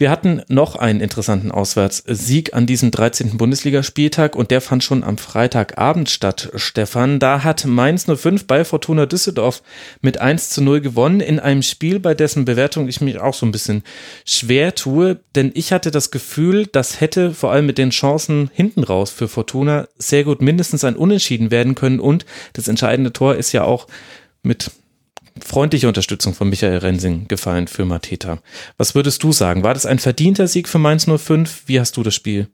Wir hatten noch einen interessanten Auswärtssieg an diesem 13. Bundesligaspieltag und der fand schon am Freitagabend statt, Stefan. Da hat Mainz 05 bei Fortuna Düsseldorf mit 1 zu 0 gewonnen in einem Spiel, bei dessen Bewertung ich mich auch so ein bisschen schwer tue, denn ich hatte das Gefühl, das hätte vor allem mit den Chancen hinten raus für Fortuna sehr gut mindestens ein Unentschieden werden können und das entscheidende Tor ist ja auch mit freundliche Unterstützung von Michael Rensing gefallen für Mateta. Was würdest du sagen? War das ein verdienter Sieg für Mainz 05? Wie hast du das Spiel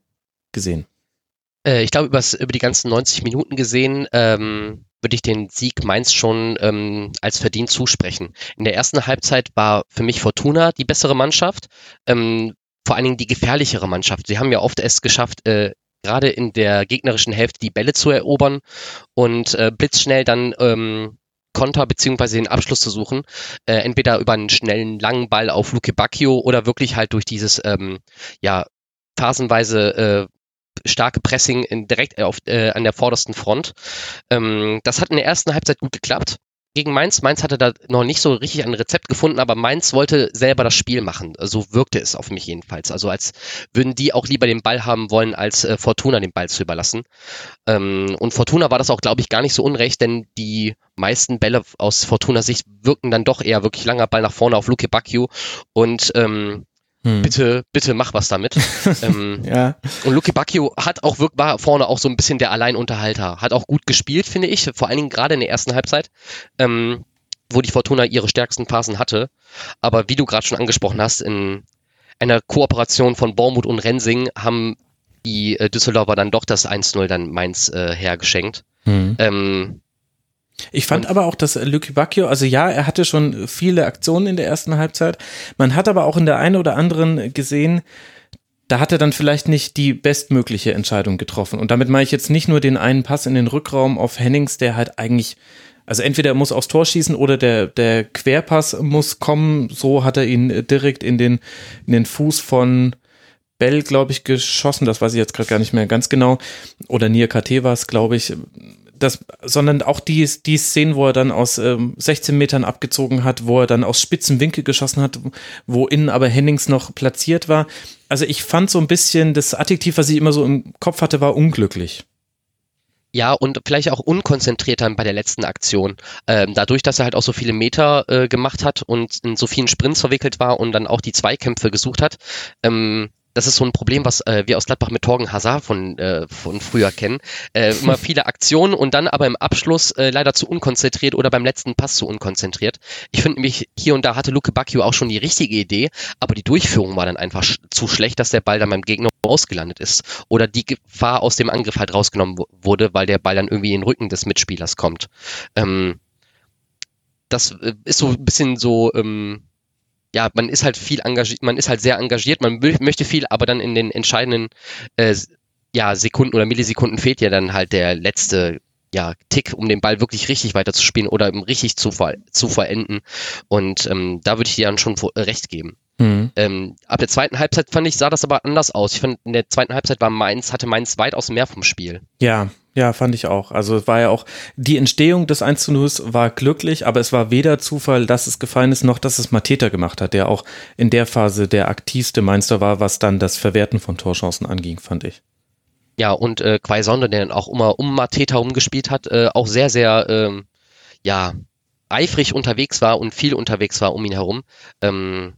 gesehen? Äh, ich glaube, über die ganzen 90 Minuten gesehen, ähm, würde ich den Sieg Mainz schon ähm, als verdient zusprechen. In der ersten Halbzeit war für mich Fortuna die bessere Mannschaft, ähm, vor allen Dingen die gefährlichere Mannschaft. Sie haben ja oft es geschafft, äh, gerade in der gegnerischen Hälfte die Bälle zu erobern und äh, blitzschnell dann ähm, Konter beziehungsweise den Abschluss zu suchen. Äh, entweder über einen schnellen, langen Ball auf Luke Bacchio oder wirklich halt durch dieses, ähm, ja, phasenweise äh, starke Pressing in, direkt auf, äh, an der vordersten Front. Ähm, das hat in der ersten Halbzeit gut geklappt gegen Mainz. Mainz hatte da noch nicht so richtig ein Rezept gefunden, aber Mainz wollte selber das Spiel machen. So wirkte es auf mich jedenfalls. Also als würden die auch lieber den Ball haben wollen, als äh, Fortuna den Ball zu überlassen. Ähm, und Fortuna war das auch, glaube ich, gar nicht so unrecht, denn die meisten Bälle aus Fortuna Sicht wirken dann doch eher wirklich langer Ball nach vorne auf Luke Bacchio und ähm, hm. Bitte, bitte mach was damit. ähm, ja. Und Luki Bacchio hat auch wirklich, war vorne auch so ein bisschen der Alleinunterhalter. Hat auch gut gespielt, finde ich. Vor allen Dingen gerade in der ersten Halbzeit. Ähm, wo die Fortuna ihre stärksten Phasen hatte. Aber wie du gerade schon angesprochen hast, in einer Kooperation von Bormuth und Rensing haben die äh, Düsseldorfer dann doch das 1-0 dann Mainz äh, hergeschenkt. Hm. Ähm, ich fand aber auch, dass Lucky Bacchio, also ja, er hatte schon viele Aktionen in der ersten Halbzeit. Man hat aber auch in der einen oder anderen gesehen, da hat er dann vielleicht nicht die bestmögliche Entscheidung getroffen. Und damit meine ich jetzt nicht nur den einen Pass in den Rückraum auf Hennings, der halt eigentlich, also entweder er muss aufs Tor schießen oder der, der Querpass muss kommen. So hat er ihn direkt in den, in den Fuß von Bell, glaube ich, geschossen. Das weiß ich jetzt gerade gar nicht mehr ganz genau. Oder Nia KT war es, glaube ich das, sondern auch die, die Szenen, wo er dann aus ähm, 16 Metern abgezogen hat, wo er dann aus spitzen Winkel geschossen hat, wo innen aber Hennings noch platziert war. Also ich fand so ein bisschen, das Adjektiv, was ich immer so im Kopf hatte, war unglücklich. Ja, und vielleicht auch unkonzentriert dann bei der letzten Aktion. Ähm, dadurch, dass er halt auch so viele Meter äh, gemacht hat und in so vielen Sprints verwickelt war und dann auch die Zweikämpfe gesucht hat, ähm, das ist so ein Problem, was äh, wir aus Gladbach mit Torgen Hazard von, äh, von früher kennen. Äh, immer viele Aktionen und dann aber im Abschluss äh, leider zu unkonzentriert oder beim letzten Pass zu unkonzentriert. Ich finde nämlich, hier und da hatte Luke Bacchio auch schon die richtige Idee, aber die Durchführung war dann einfach sch zu schlecht, dass der Ball dann beim Gegner rausgelandet ist oder die Gefahr aus dem Angriff halt rausgenommen wurde, weil der Ball dann irgendwie in den Rücken des Mitspielers kommt. Ähm, das äh, ist so ein bisschen so... Ähm, ja, man ist halt viel engagiert, man ist halt sehr engagiert, man will, möchte viel, aber dann in den entscheidenden äh, ja, Sekunden oder Millisekunden fehlt ja dann halt der letzte ja, Tick, um den Ball wirklich richtig weiterzuspielen oder richtig zu, zu verenden. Und ähm, da würde ich dir dann schon recht geben. Mhm. Ähm, ab der zweiten Halbzeit fand ich, sah das aber anders aus. Ich fand, in der zweiten Halbzeit war Mainz, hatte Mainz weitaus mehr vom Spiel. Ja, ja, fand ich auch. Also es war ja auch, die Entstehung des 1 zu 0 war glücklich, aber es war weder Zufall, dass es gefallen ist, noch dass es Mateta gemacht hat, der auch in der Phase der aktivste Mainzer war, was dann das Verwerten von Torchancen anging, fand ich. Ja, und äh, Quaisonde, der dann auch immer um Mateta umgespielt hat, äh, auch sehr, sehr, ähm, ja, eifrig unterwegs war und viel unterwegs war um ihn herum. Ähm,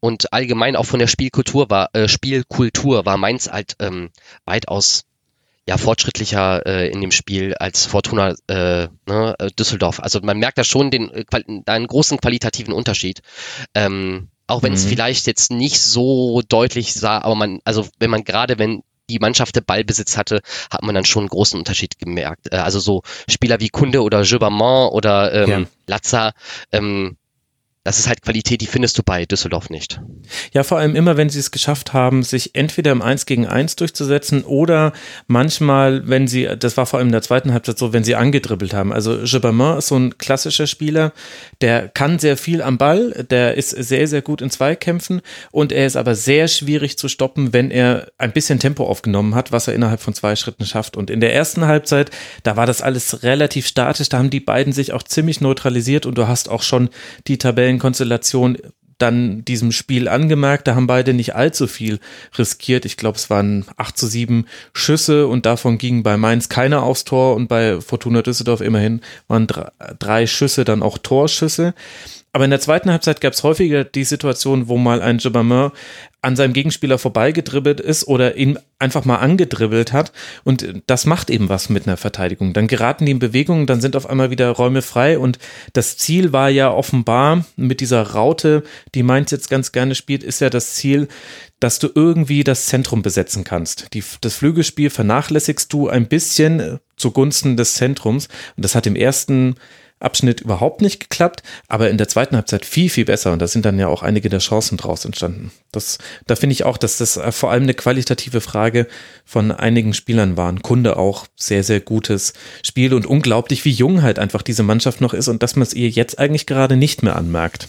und allgemein auch von der Spielkultur war äh, Spielkultur war Mainz halt ähm, weitaus ja fortschrittlicher äh, in dem Spiel als Fortuna äh, ne, äh, Düsseldorf. Also man merkt da schon den äh, einen großen qualitativen Unterschied. Ähm, auch wenn mhm. es vielleicht jetzt nicht so deutlich sah, aber man, also wenn man gerade, wenn die Mannschaft der Ballbesitz hatte, hat man dann schon einen großen Unterschied gemerkt. Äh, also so Spieler wie Kunde oder Gibbermann oder ähm, ja. Latza, ähm, das ist halt Qualität, die findest du bei Düsseldorf nicht. Ja, vor allem immer, wenn sie es geschafft haben, sich entweder im 1 gegen 1 durchzusetzen oder manchmal, wenn sie, das war vor allem in der zweiten Halbzeit so, wenn sie angedribbelt haben. Also Gibbermann ist so ein klassischer Spieler, der kann sehr viel am Ball, der ist sehr, sehr gut in Zweikämpfen und er ist aber sehr schwierig zu stoppen, wenn er ein bisschen Tempo aufgenommen hat, was er innerhalb von zwei Schritten schafft. Und in der ersten Halbzeit, da war das alles relativ statisch, da haben die beiden sich auch ziemlich neutralisiert und du hast auch schon die Tabellen Konstellation dann diesem Spiel angemerkt. Da haben beide nicht allzu viel riskiert. Ich glaube, es waren 8 zu 7 Schüsse und davon gingen bei Mainz keiner aufs Tor und bei Fortuna Düsseldorf immerhin waren drei, drei Schüsse dann auch Torschüsse. Aber in der zweiten Halbzeit gab es häufiger die Situation, wo mal ein Jabamin an seinem Gegenspieler vorbeigedribbelt ist oder ihn einfach mal angedribbelt hat. Und das macht eben was mit einer Verteidigung. Dann geraten die in Bewegung, dann sind auf einmal wieder Räume frei. Und das Ziel war ja offenbar mit dieser Raute, die Mainz jetzt ganz gerne spielt, ist ja das Ziel, dass du irgendwie das Zentrum besetzen kannst. Die, das Flügelspiel vernachlässigst du ein bisschen zugunsten des Zentrums. Und das hat im ersten Abschnitt überhaupt nicht geklappt, aber in der zweiten Halbzeit viel, viel besser. Und da sind dann ja auch einige der Chancen draus entstanden. Das, da finde ich auch, dass das äh, vor allem eine qualitative Frage von einigen Spielern war. Ein Kunde auch sehr, sehr gutes Spiel und unglaublich, wie jung halt einfach diese Mannschaft noch ist und dass man es ihr jetzt eigentlich gerade nicht mehr anmerkt.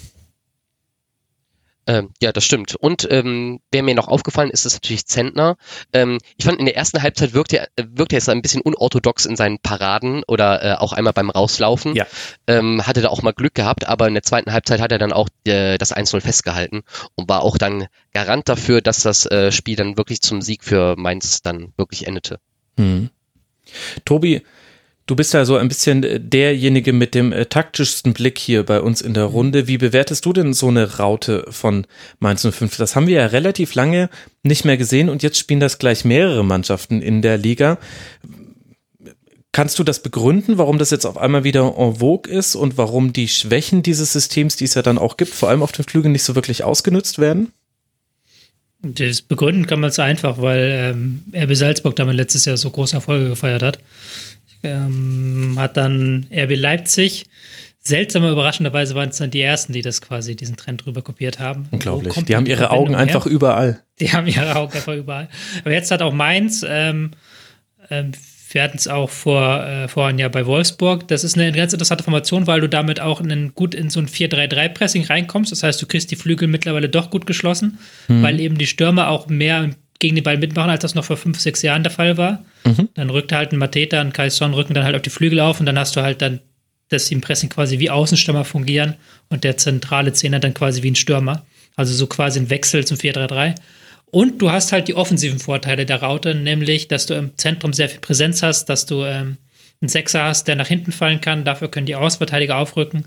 Ähm, ja, das stimmt. Und ähm, wer mir noch aufgefallen ist, ist natürlich Zentner. Ähm, ich fand, in der ersten Halbzeit wirkte er, wirkte er jetzt ein bisschen unorthodox in seinen Paraden oder äh, auch einmal beim Rauslaufen. Ja. Ähm, hatte da auch mal Glück gehabt, aber in der zweiten Halbzeit hat er dann auch äh, das 1-0 festgehalten und war auch dann Garant dafür, dass das äh, Spiel dann wirklich zum Sieg für Mainz dann wirklich endete. Hm. Tobi, Du bist ja so ein bisschen äh, derjenige mit dem äh, taktischsten Blick hier bei uns in der Runde. Wie bewertest du denn so eine Raute von Mainz 05? Das haben wir ja relativ lange nicht mehr gesehen und jetzt spielen das gleich mehrere Mannschaften in der Liga. Kannst du das begründen, warum das jetzt auf einmal wieder en vogue ist und warum die Schwächen dieses Systems, die es ja dann auch gibt, vor allem auf den Flügeln nicht so wirklich ausgenutzt werden? Das begründen kann man es einfach, weil ähm, RB Salzburg damit letztes Jahr so große Erfolge gefeiert hat ähm, hat dann RB Leipzig. Seltsamer, überraschenderweise waren es dann die ersten, die das quasi diesen Trend drüber kopiert haben. Unglaublich. Die haben ihre Augen her? einfach überall. Die haben ihre Augen einfach überall. Aber jetzt hat auch Mainz, ähm, ähm, wir hatten es auch vor, äh, vorhin ja bei Wolfsburg. Das ist eine ganz interessante Formation, weil du damit auch in gut in so ein 4-3-3-Pressing reinkommst. Das heißt, du kriegst die Flügel mittlerweile doch gut geschlossen, hm. weil eben die Stürmer auch mehr gegen den Ball mitmachen, als das noch vor fünf, sechs Jahren der Fall war. Mhm. Dann rückt halt ein Mateta und Kai Son rücken dann halt auf die Flügel auf und dann hast du halt dann, dass die im Pressing quasi wie Außenstürmer fungieren und der zentrale Zehner dann quasi wie ein Stürmer. Also so quasi ein Wechsel zum 4-3-3. Und du hast halt die offensiven Vorteile der Raute, nämlich, dass du im Zentrum sehr viel Präsenz hast, dass du ähm, einen Sechser hast, der nach hinten fallen kann. Dafür können die Außenverteidiger aufrücken.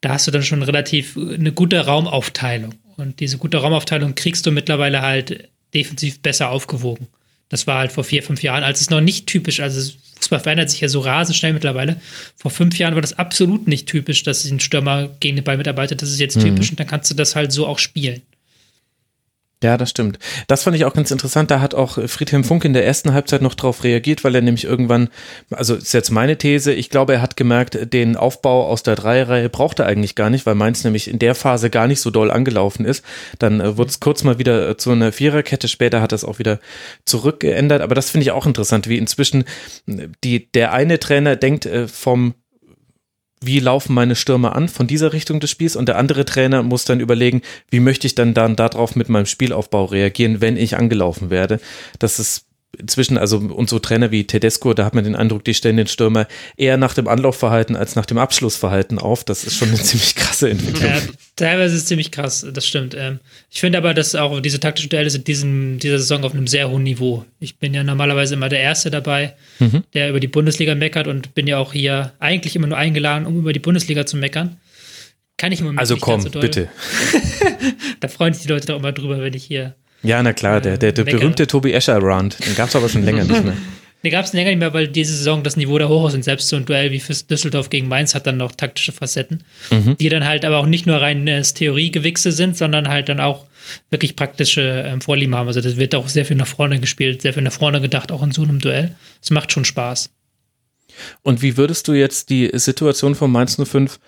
Da hast du dann schon relativ eine gute Raumaufteilung. Und diese gute Raumaufteilung kriegst du mittlerweile halt defensiv besser aufgewogen. Das war halt vor vier, fünf Jahren, als es noch nicht typisch, also Fußball verändert sich ja so rasend schnell mittlerweile. Vor fünf Jahren war das absolut nicht typisch, dass ein Stürmer gegen den Ball mitarbeitet. Das ist jetzt mhm. typisch und dann kannst du das halt so auch spielen. Ja, das stimmt. Das fand ich auch ganz interessant. Da hat auch Friedhelm Funk in der ersten Halbzeit noch drauf reagiert, weil er nämlich irgendwann, also ist jetzt meine These, ich glaube, er hat gemerkt, den Aufbau aus der Dreierreihe braucht er eigentlich gar nicht, weil Mainz nämlich in der Phase gar nicht so doll angelaufen ist. Dann äh, wurde es kurz mal wieder äh, zu einer Viererkette, später hat es auch wieder zurückgeändert. Aber das finde ich auch interessant, wie inzwischen äh, die, der eine Trainer denkt äh, vom wie laufen meine Stürmer an von dieser Richtung des Spiels und der andere Trainer muss dann überlegen, wie möchte ich dann dann darauf mit meinem Spielaufbau reagieren, wenn ich angelaufen werde. Das ist inzwischen, also und so Trainer wie Tedesco, da hat man den Eindruck, die stellen den Stürmer eher nach dem Anlaufverhalten als nach dem Abschlussverhalten auf. Das ist schon eine ziemlich krasse Entwicklung. Ja, teilweise ist es ziemlich krass, das stimmt. Ähm, ich finde aber, dass auch diese taktischen Duelle sind diesem, dieser Saison auf einem sehr hohen Niveau. Ich bin ja normalerweise immer der Erste dabei, mhm. der über die Bundesliga meckert und bin ja auch hier eigentlich immer nur eingeladen, um über die Bundesliga zu meckern. Kann ich immer Also komm, so bitte. da freuen sich die Leute doch immer drüber, wenn ich hier ja, na klar, der, der, der berühmte Tobi Escher-Round, den gab es aber schon länger nicht mehr. Den gab es länger nicht mehr, weil diese Saison das Niveau da hoch ist und selbst so ein Duell wie fürs Düsseldorf gegen Mainz hat dann noch taktische Facetten, mhm. die dann halt aber auch nicht nur rein äh, Theoriegewichse sind, sondern halt dann auch wirklich praktische ähm, Vorlieben haben. Also das wird auch sehr viel nach vorne gespielt, sehr viel nach vorne gedacht, auch in so einem Duell. Es macht schon Spaß. Und wie würdest du jetzt die Situation von Mainz 05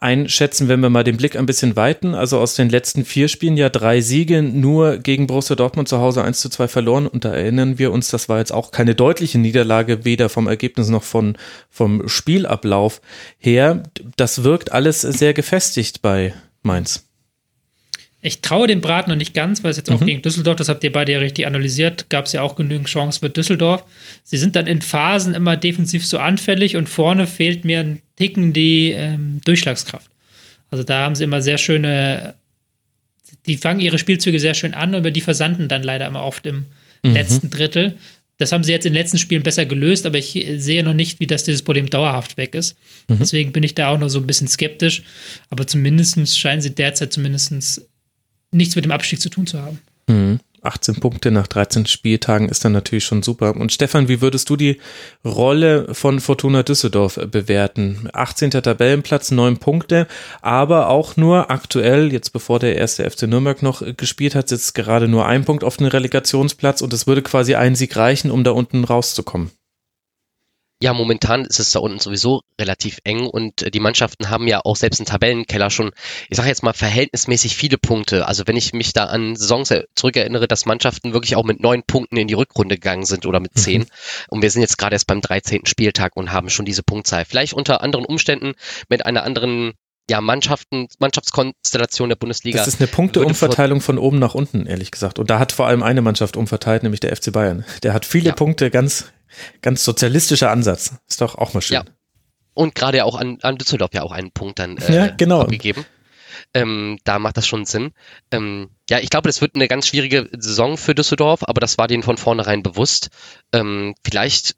einschätzen, wenn wir mal den Blick ein bisschen weiten. Also aus den letzten vier Spielen ja drei Siege, nur gegen Borussia Dortmund zu Hause 1 zu 2 verloren. Und da erinnern wir uns, das war jetzt auch keine deutliche Niederlage, weder vom Ergebnis noch von, vom Spielablauf her. Das wirkt alles sehr gefestigt bei Mainz. Ich traue dem Brat noch nicht ganz, weil es jetzt auch mhm. gegen Düsseldorf, das habt ihr beide ja richtig analysiert, gab es ja auch genügend Chancen für Düsseldorf. Sie sind dann in Phasen immer defensiv so anfällig und vorne fehlt mir ein Ticken die ähm, Durchschlagskraft. Also da haben sie immer sehr schöne, die fangen ihre Spielzüge sehr schön an, aber die versanden dann leider immer oft im mhm. letzten Drittel. Das haben sie jetzt in den letzten Spielen besser gelöst, aber ich sehe noch nicht, wie das dieses Problem dauerhaft weg ist. Mhm. Deswegen bin ich da auch noch so ein bisschen skeptisch. Aber zumindest scheinen sie derzeit zumindest nichts mit dem Abstieg zu tun zu haben. Mhm. 18 Punkte nach 13 Spieltagen ist dann natürlich schon super. Und Stefan, wie würdest du die Rolle von Fortuna Düsseldorf bewerten? 18. Tabellenplatz, 9 Punkte, aber auch nur aktuell, jetzt bevor der erste FC Nürnberg noch gespielt hat, sitzt gerade nur ein Punkt auf dem Relegationsplatz und es würde quasi ein Sieg reichen, um da unten rauszukommen. Ja, momentan ist es da unten sowieso relativ eng und äh, die Mannschaften haben ja auch selbst im Tabellenkeller schon, ich sage jetzt mal, verhältnismäßig viele Punkte. Also wenn ich mich da an Saisons zurückerinnere, dass Mannschaften wirklich auch mit neun Punkten in die Rückrunde gegangen sind oder mit zehn. Mhm. Und wir sind jetzt gerade erst beim 13. Spieltag und haben schon diese Punktzahl. Vielleicht unter anderen Umständen mit einer anderen ja, Mannschaften, Mannschaftskonstellation der Bundesliga. Das ist eine Punkteumverteilung von oben nach unten, ehrlich gesagt. Und da hat vor allem eine Mannschaft umverteilt, nämlich der FC Bayern. Der hat viele ja. Punkte ganz Ganz sozialistischer Ansatz. Ist doch auch mal schön. Ja. Und gerade ja auch an, an Düsseldorf ja auch einen Punkt dann äh, ja, genau. abgegeben. Ähm, da macht das schon Sinn. Ähm, ja, ich glaube, das wird eine ganz schwierige Saison für Düsseldorf, aber das war denen von vornherein bewusst. Ähm, vielleicht,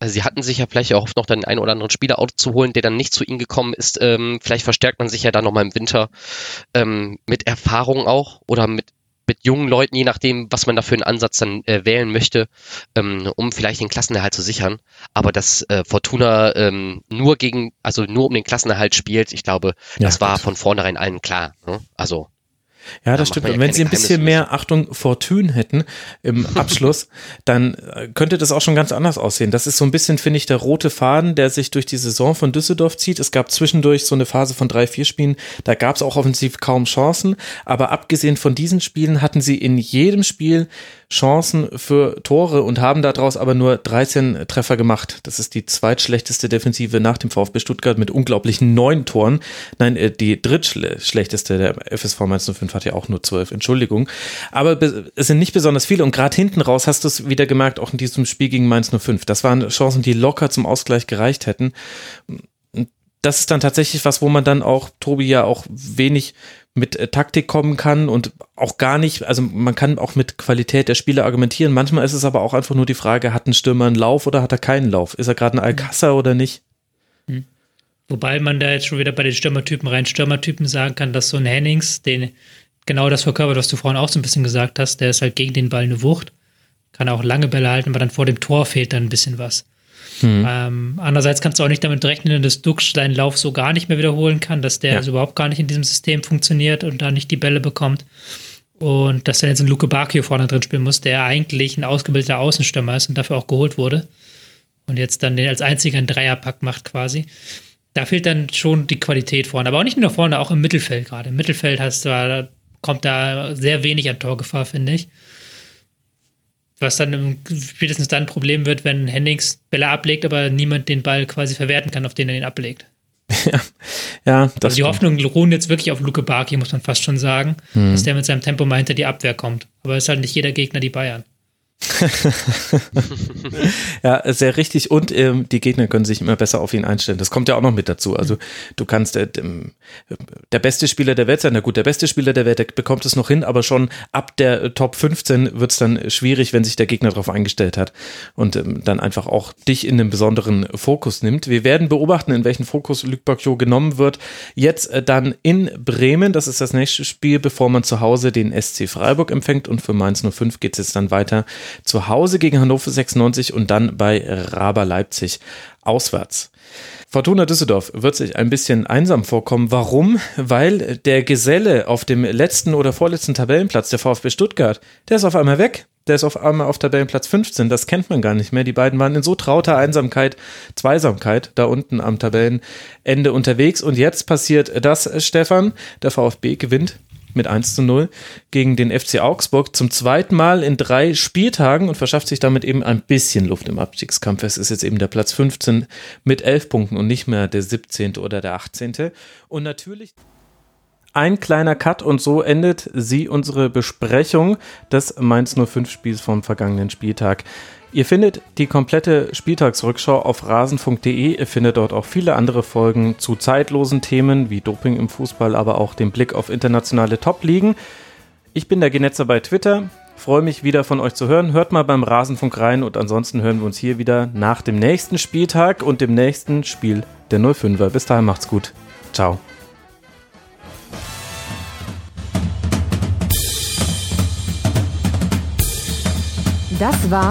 also sie hatten sich ja vielleicht auch noch den einen oder anderen Spieler zu holen, der dann nicht zu ihnen gekommen ist. Ähm, vielleicht verstärkt man sich ja dann nochmal im Winter ähm, mit Erfahrung auch oder mit mit jungen Leuten, je nachdem, was man da für einen Ansatz dann äh, wählen möchte, ähm, um vielleicht den Klassenerhalt zu sichern. Aber dass äh, Fortuna ähm, nur gegen, also nur um den Klassenerhalt spielt, ich glaube, ja, das war gut. von vornherein allen klar. Ne? Also ja, das stimmt. Und wenn sie ein bisschen mehr Achtung Fortune hätten im Abschluss, dann äh, könnte das auch schon ganz anders aussehen. Das ist so ein bisschen, finde ich, der rote Faden, der sich durch die Saison von Düsseldorf zieht. Es gab zwischendurch so eine Phase von drei, vier Spielen, da gab es auch offensiv kaum Chancen. Aber abgesehen von diesen Spielen hatten sie in jedem Spiel Chancen für Tore und haben daraus aber nur 13 Treffer gemacht. Das ist die zweitschlechteste Defensive nach dem VfB Stuttgart mit unglaublichen neun Toren. Nein, äh, die drittschlechteste der FSV 05 hat ja auch nur zwölf, Entschuldigung. Aber es sind nicht besonders viele und gerade hinten raus hast du es wieder gemerkt, auch in diesem Spiel gegen Mainz 05. Das waren Chancen, die locker zum Ausgleich gereicht hätten das ist dann tatsächlich was, wo man dann auch, Tobi, ja auch wenig mit äh, Taktik kommen kann und auch gar nicht, also man kann auch mit Qualität der Spieler argumentieren. Manchmal ist es aber auch einfach nur die Frage, hat ein Stürmer einen Lauf oder hat er keinen Lauf? Ist er gerade ein Alcázar oder nicht? Hm. Wobei man da jetzt schon wieder bei den Stürmertypen rein Stürmertypen sagen kann, dass so ein Hennings, den genau das verkörpert, was du vorhin auch so ein bisschen gesagt hast, der ist halt gegen den Ball eine Wucht, kann auch lange Bälle halten, aber dann vor dem Tor fehlt dann ein bisschen was. Hm. Ähm, andererseits kannst du auch nicht damit rechnen, dass Dux deinen Lauf so gar nicht mehr wiederholen kann, dass der ja. also überhaupt gar nicht in diesem System funktioniert und da nicht die Bälle bekommt. Und dass dann jetzt ein Luke Bacchio vorne drin spielen muss, der eigentlich ein ausgebildeter Außenstürmer ist und dafür auch geholt wurde. Und jetzt dann den als einziger einen Dreierpack macht quasi. Da fehlt dann schon die Qualität vorne. Aber auch nicht nur vorne, auch im Mittelfeld gerade. Im Mittelfeld hast du, da kommt da sehr wenig an Torgefahr, finde ich. Was dann spätestens dann ein Problem wird, wenn Hennings Bälle ablegt, aber niemand den Ball quasi verwerten kann, auf den er ihn ablegt. ja, ja das also die Hoffnung ruhen jetzt wirklich auf Luke Barki, muss man fast schon sagen, hm. dass der mit seinem Tempo mal hinter die Abwehr kommt. Aber es ist halt nicht jeder Gegner die Bayern. ja, sehr richtig. Und ähm, die Gegner können sich immer besser auf ihn einstellen. Das kommt ja auch noch mit dazu. Also du kannst äh, der beste Spieler der Welt sein. Na gut, der beste Spieler der Welt, der bekommt es noch hin, aber schon ab der äh, Top 15 wird es dann schwierig, wenn sich der Gegner darauf eingestellt hat und ähm, dann einfach auch dich in einen besonderen Fokus nimmt. Wir werden beobachten, in welchen Fokus Luc Bacchio genommen wird. Jetzt äh, dann in Bremen. Das ist das nächste Spiel, bevor man zu Hause den SC Freiburg empfängt. Und für Mainz 05 geht es jetzt dann weiter zu Hause gegen Hannover 96 und dann bei Raber Leipzig auswärts. Fortuna Düsseldorf wird sich ein bisschen einsam vorkommen. Warum? Weil der Geselle auf dem letzten oder vorletzten Tabellenplatz, der VfB Stuttgart, der ist auf einmal weg. Der ist auf einmal auf Tabellenplatz 15. Das kennt man gar nicht mehr. Die beiden waren in so trauter Einsamkeit, Zweisamkeit da unten am Tabellenende unterwegs. Und jetzt passiert das, Stefan. Der VfB gewinnt mit 1 zu 0 gegen den FC Augsburg zum zweiten Mal in drei Spieltagen und verschafft sich damit eben ein bisschen Luft im Abstiegskampf. Es ist jetzt eben der Platz 15 mit 11 Punkten und nicht mehr der 17. oder der 18. Und natürlich ein kleiner Cut und so endet sie unsere Besprechung des Mainz 05 Spiels vom vergangenen Spieltag. Ihr findet die komplette Spieltagsrückschau auf rasen.de. Ihr findet dort auch viele andere Folgen zu zeitlosen Themen wie Doping im Fußball, aber auch den Blick auf internationale Top-Ligen. Ich bin der Genetzer bei Twitter. Freue mich wieder von euch zu hören. Hört mal beim Rasenfunk rein und ansonsten hören wir uns hier wieder nach dem nächsten Spieltag und dem nächsten Spiel der 05er. Bis dahin macht's gut. Ciao. Das war